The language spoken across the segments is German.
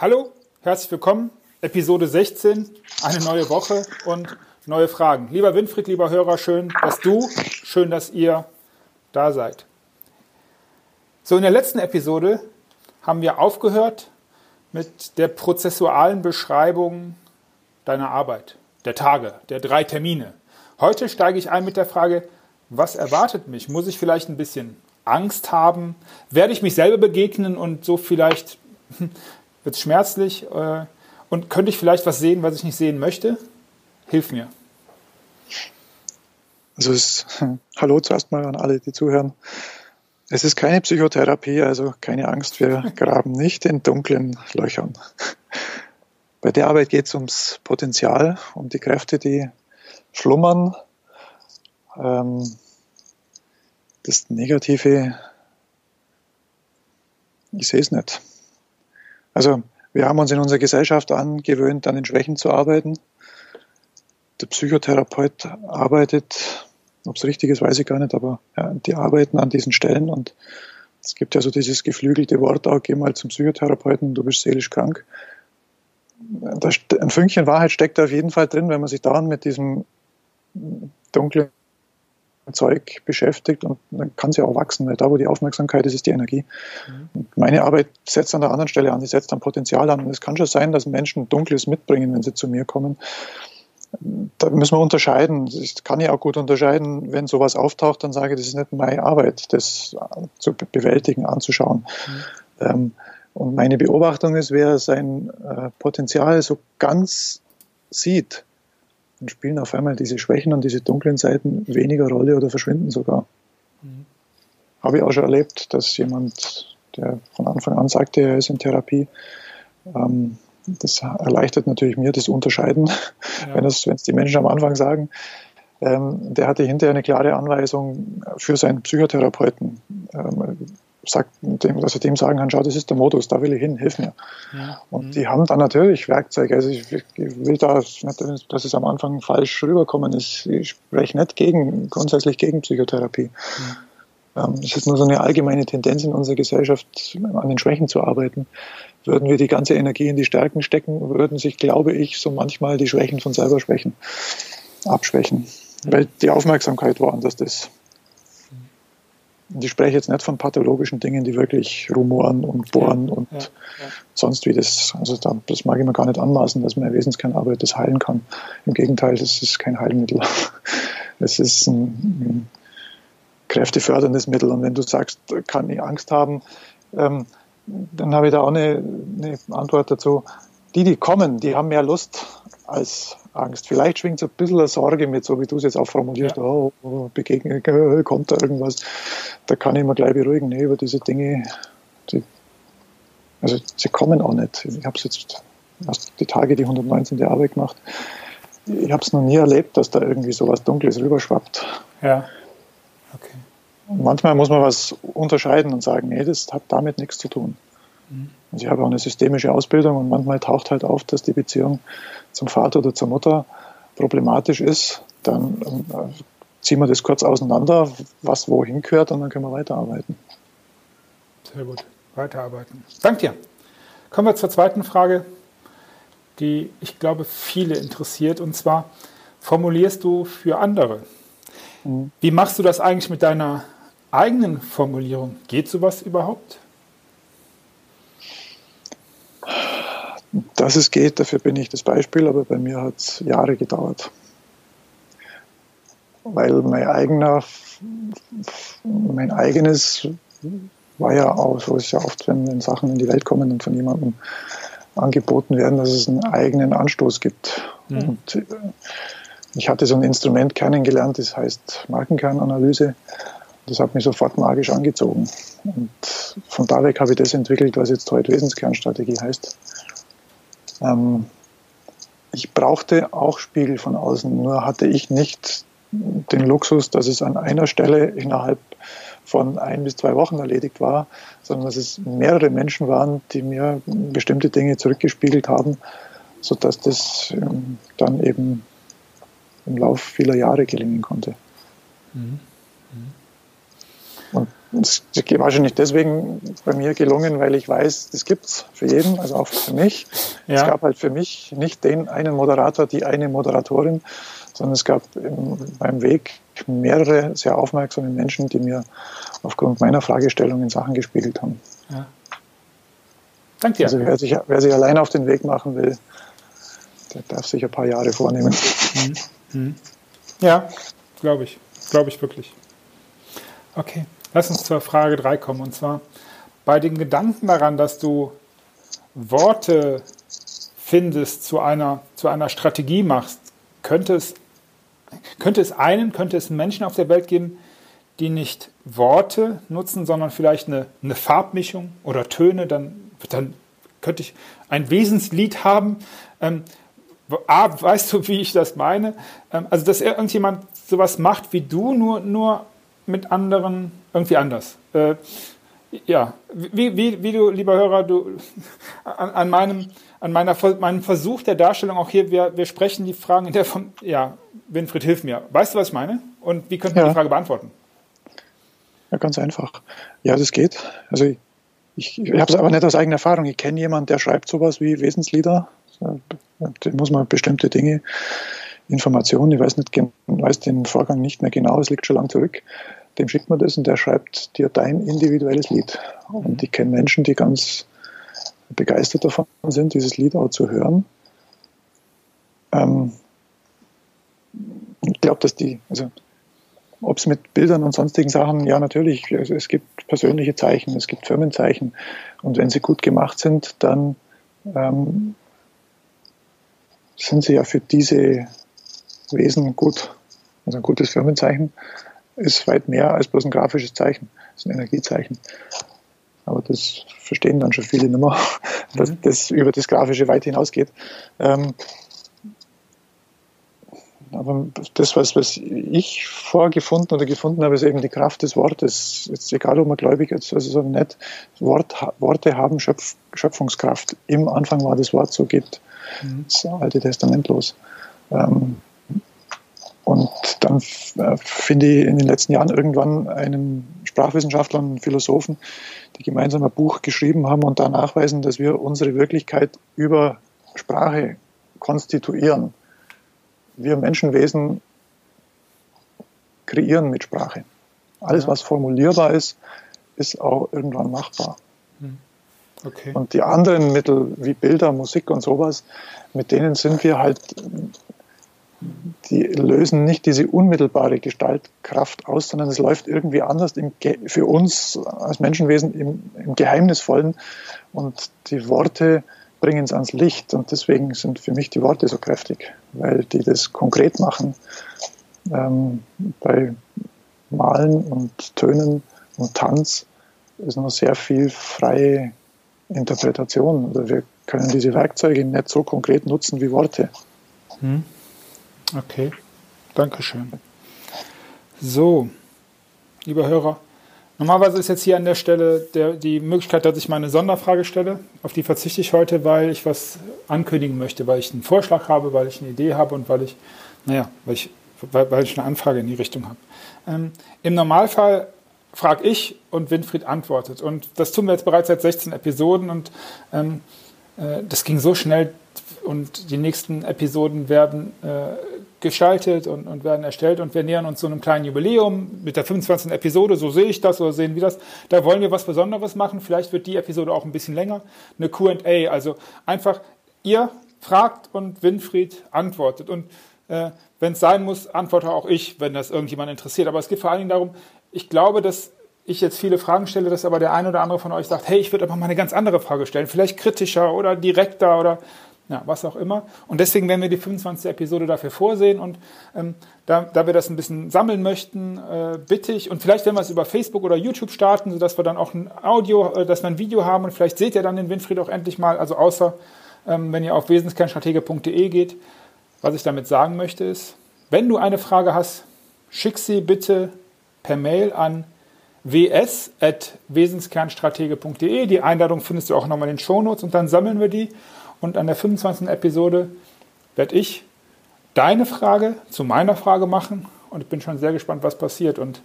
Hallo, herzlich willkommen. Episode 16, eine neue Woche und neue Fragen. Lieber Winfried, lieber Hörer, schön, dass du, schön, dass ihr da seid. So, in der letzten Episode haben wir aufgehört mit der prozessualen Beschreibung deiner Arbeit, der Tage, der drei Termine. Heute steige ich ein mit der Frage, was erwartet mich? Muss ich vielleicht ein bisschen Angst haben? Werde ich mich selber begegnen und so vielleicht wird es schmerzlich äh, und könnte ich vielleicht was sehen, was ich nicht sehen möchte? Hilf mir. Also es, hallo zuerst mal an alle, die zuhören. Es ist keine Psychotherapie, also keine Angst, wir graben nicht in dunklen Löchern. Bei der Arbeit geht es ums Potenzial, um die Kräfte, die schlummern. Ähm, das Negative, ich sehe es nicht. Also wir haben uns in unserer Gesellschaft angewöhnt, an den Schwächen zu arbeiten. Der Psychotherapeut arbeitet, ob es richtig ist, weiß ich gar nicht, aber ja, die arbeiten an diesen Stellen und es gibt ja so dieses geflügelte Wort auch, geh mal zum Psychotherapeuten, du bist seelisch krank. ein Fünkchen Wahrheit steckt da auf jeden Fall drin, wenn man sich dann mit diesem dunklen Zeug beschäftigt und dann kann sie auch wachsen, weil da, wo die Aufmerksamkeit ist, ist die Energie. Mhm. meine Arbeit setzt an der anderen Stelle an, die setzt dann Potenzial an und es kann schon sein, dass Menschen Dunkles mitbringen, wenn sie zu mir kommen. Da müssen wir unterscheiden. Ich kann ja auch gut unterscheiden, wenn sowas auftaucht, dann sage ich, das ist nicht meine Arbeit, das zu bewältigen, anzuschauen. Mhm. Ähm, und meine Beobachtung ist, wer sein äh, Potenzial so ganz sieht, dann spielen auf einmal diese Schwächen und diese dunklen Seiten weniger Rolle oder verschwinden sogar. Mhm. Habe ich auch schon erlebt, dass jemand, der von Anfang an sagte, er ist in Therapie, ähm, das erleichtert natürlich mir das Unterscheiden, ja. wenn es die Menschen am Anfang sagen. Ähm, der hatte hinterher eine klare Anweisung für seinen Psychotherapeuten. Ähm, sagt, dem, dass er dem sagen kann, schau, das ist der Modus, da will ich hin, hilf mir. Ja. Und mhm. die haben dann natürlich Werkzeuge. Also ich, ich will da nicht, dass es am Anfang falsch rüberkommen ist. Ich spreche nicht gegen, grundsätzlich gegen Psychotherapie. Mhm. Ähm, es ist nur so eine allgemeine Tendenz in unserer Gesellschaft, an den Schwächen zu arbeiten. Würden wir die ganze Energie in die Stärken stecken, würden sich, glaube ich, so manchmal die Schwächen von selber schwächen, abschwächen. Mhm. Weil die Aufmerksamkeit woanders ist. Ich spreche jetzt nicht von pathologischen Dingen, die wirklich rumoren und bohren und ja, ja. sonst wie das. Also da, das mag ich mir gar nicht anmaßen, dass man Wesenskernarbeit das heilen kann. Im Gegenteil, das ist kein Heilmittel. Es ist ein, ein kräfteförderndes Mittel. Und wenn du sagst, kann ich Angst haben, ähm, dann habe ich da auch eine, eine Antwort dazu. Die, die kommen, die haben mehr Lust als Angst. Vielleicht schwingt so ein bisschen eine Sorge mit, so wie du es jetzt auch formulierst, ja. oh, oh, begegnet, äh, kommt da irgendwas. Da kann ich mir gleich beruhigen, nee, über diese Dinge, die, also sie kommen auch nicht. Ich habe es jetzt erst die Tage, die 119 der Arbeit gemacht. Ich habe es noch nie erlebt, dass da irgendwie so was Dunkles rüberschwappt. Ja. Okay. Und manchmal muss man was unterscheiden und sagen, nee, das hat damit nichts zu tun. Mhm. Also ich habe auch eine systemische Ausbildung und manchmal taucht halt auf, dass die Beziehung zum Vater oder zur Mutter problematisch ist. Dann äh, ziehen wir das kurz auseinander, was wohin gehört und dann können wir weiterarbeiten. Sehr gut, weiterarbeiten. Danke dir. Kommen wir zur zweiten Frage, die ich glaube viele interessiert und zwar formulierst du für andere. Mhm. Wie machst du das eigentlich mit deiner eigenen Formulierung? Geht sowas überhaupt? Dass es geht, dafür bin ich das Beispiel, aber bei mir hat es Jahre gedauert. Weil mein eigener, mein eigenes war ja auch, so ist es ja oft, wenn, wenn Sachen in die Welt kommen und von jemandem angeboten werden, dass es einen eigenen Anstoß gibt. Mhm. Und äh, ich hatte so ein Instrument kennengelernt, das heißt Markenkernanalyse. Das hat mich sofort magisch angezogen. Und von da weg habe ich das entwickelt, was jetzt heute Wesenskernstrategie heißt. Ähm, ich brauchte auch Spiegel von außen, nur hatte ich nicht den Luxus, dass es an einer Stelle innerhalb von ein bis zwei Wochen erledigt war, sondern dass es mehrere Menschen waren, die mir bestimmte Dinge zurückgespiegelt haben, sodass das ähm, dann eben im Laufe vieler Jahre gelingen konnte. Mhm. Das ist wahrscheinlich deswegen bei mir gelungen, weil ich weiß, das gibt es für jeden, also auch für mich. Ja. Es gab halt für mich nicht den einen Moderator, die eine Moderatorin, sondern es gab in meinem Weg mehrere sehr aufmerksame Menschen, die mir aufgrund meiner Fragestellungen Sachen gespiegelt haben. Ja. Danke dir. Also wer sich, wer sich allein auf den Weg machen will, der darf sich ein paar Jahre vornehmen. Mhm. Mhm. Ja, glaube ich. Glaube ich wirklich. Okay. Lass uns zur Frage 3 kommen. Und zwar bei dem Gedanken daran, dass du Worte findest, zu einer, zu einer Strategie machst, könnte es, könnte es einen, könnte es Menschen auf der Welt geben, die nicht Worte nutzen, sondern vielleicht eine, eine Farbmischung oder Töne, dann, dann könnte ich ein Wesenslied haben. Ähm, A, weißt du, wie ich das meine? Ähm, also, dass irgendjemand sowas macht wie du, nur, nur mit anderen irgendwie anders. Äh, ja, wie, wie, wie du, lieber Hörer, du an, an meinem an meiner, meinem Versuch der Darstellung auch hier, wir, wir sprechen die Fragen in der von, ja, Winfried, hilf mir. Weißt du, was ich meine? Und wie könnten wir ja. die Frage beantworten? Ja, ganz einfach. Ja, das geht. Also ich, ich, ich habe es aber nicht aus eigener Erfahrung. Ich kenne jemanden, der schreibt sowas wie Wesenslieder. Da muss man bestimmte Dinge, Informationen, ich weiß, nicht, weiß den Vorgang nicht mehr genau, es liegt schon lang zurück, dem schickt man das und der schreibt dir dein individuelles Lied. Und ich kenne Menschen, die ganz begeistert davon sind, dieses Lied auch zu hören. Ähm, ich glaube, dass die, also ob es mit Bildern und sonstigen Sachen, ja natürlich, also es gibt persönliche Zeichen, es gibt Firmenzeichen und wenn sie gut gemacht sind, dann ähm, sind sie ja für diese Wesen gut. Also ein gutes Firmenzeichen ist weit mehr als bloß ein grafisches Zeichen, ist ein Energiezeichen. Aber das verstehen dann schon viele nicht mehr, dass mhm. das über das Grafische weit hinausgeht. Ähm, aber das, was, was ich vorgefunden oder gefunden habe, ist eben die Kraft des Wortes. Jetzt egal, ob man gläubig ist, also so nett, Wort, Worte haben Schöpf, Schöpfungskraft. Im Anfang war das Wort, so geht mhm. das Alte Testament los. Ähm, und dann äh, finde ich in den letzten Jahren irgendwann einen Sprachwissenschaftler und einen Philosophen, die gemeinsam ein Buch geschrieben haben und da nachweisen, dass wir unsere Wirklichkeit über Sprache konstituieren. Wir Menschenwesen kreieren mit Sprache. Alles, was formulierbar ist, ist auch irgendwann machbar. Hm. Okay. Und die anderen Mittel wie Bilder, Musik und sowas, mit denen sind wir halt die lösen nicht diese unmittelbare Gestaltkraft aus, sondern es läuft irgendwie anders im, für uns als Menschenwesen im, im Geheimnisvollen und die Worte bringen es ans Licht und deswegen sind für mich die Worte so kräftig, weil die das konkret machen. Ähm, bei Malen und Tönen und Tanz ist noch sehr viel freie Interpretation. Also wir können diese Werkzeuge nicht so konkret nutzen wie Worte. Hm. Okay, Dankeschön. So, lieber Hörer, normalerweise ist jetzt hier an der Stelle der, die Möglichkeit, dass ich meine Sonderfrage stelle. Auf die verzichte ich heute, weil ich was ankündigen möchte, weil ich einen Vorschlag habe, weil ich eine Idee habe und weil ich, naja, weil ich, weil, weil ich eine Anfrage in die Richtung habe. Ähm, Im Normalfall frage ich und Winfried antwortet. Und das tun wir jetzt bereits seit 16 Episoden und ähm, äh, das ging so schnell und die nächsten Episoden werden äh, gestaltet und, und werden erstellt und wir nähern uns so einem kleinen Jubiläum mit der 25. Episode, so sehe ich das oder sehen wir das. Da wollen wir was Besonderes machen. Vielleicht wird die Episode auch ein bisschen länger. Eine Q&A, also einfach ihr fragt und Winfried antwortet. Und äh, wenn es sein muss, antworte auch ich, wenn das irgendjemand interessiert. Aber es geht vor allen Dingen darum, ich glaube, dass ich jetzt viele Fragen stelle, dass aber der eine oder andere von euch sagt, hey, ich würde aber mal eine ganz andere Frage stellen, vielleicht kritischer oder direkter oder ja, was auch immer. Und deswegen werden wir die 25. Episode dafür vorsehen. Und ähm, da, da wir das ein bisschen sammeln möchten, äh, bitte ich, und vielleicht werden wir es über Facebook oder YouTube starten, sodass wir dann auch ein Audio, äh, dass wir ein Video haben und vielleicht seht ihr dann den Winfried auch endlich mal, also außer ähm, wenn ihr auf wesenskernstratege.de geht. Was ich damit sagen möchte ist, wenn du eine Frage hast, schick sie bitte per Mail an ws.wesenskernstratege.de. Die Einladung findest du auch nochmal in den Shownotes und dann sammeln wir die und an der 25. Episode werde ich deine Frage zu meiner Frage machen und ich bin schon sehr gespannt, was passiert. Und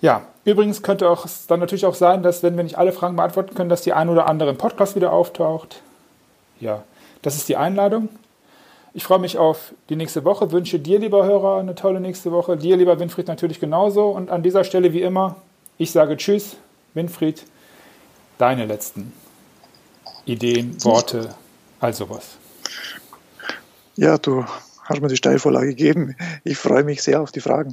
Ja, übrigens könnte es dann natürlich auch sein, dass wenn wir nicht alle Fragen beantworten können, dass die ein oder andere im Podcast wieder auftaucht. Ja, das ist die Einladung. Ich freue mich auf die nächste Woche, wünsche dir, lieber Hörer, eine tolle nächste Woche. Dir, lieber Winfried, natürlich genauso. Und an dieser Stelle, wie immer, ich sage Tschüss, Winfried, deine letzten Ideen, Worte, all sowas. Ja, du hast mir die Steilvorlage gegeben. Ich freue mich sehr auf die Fragen.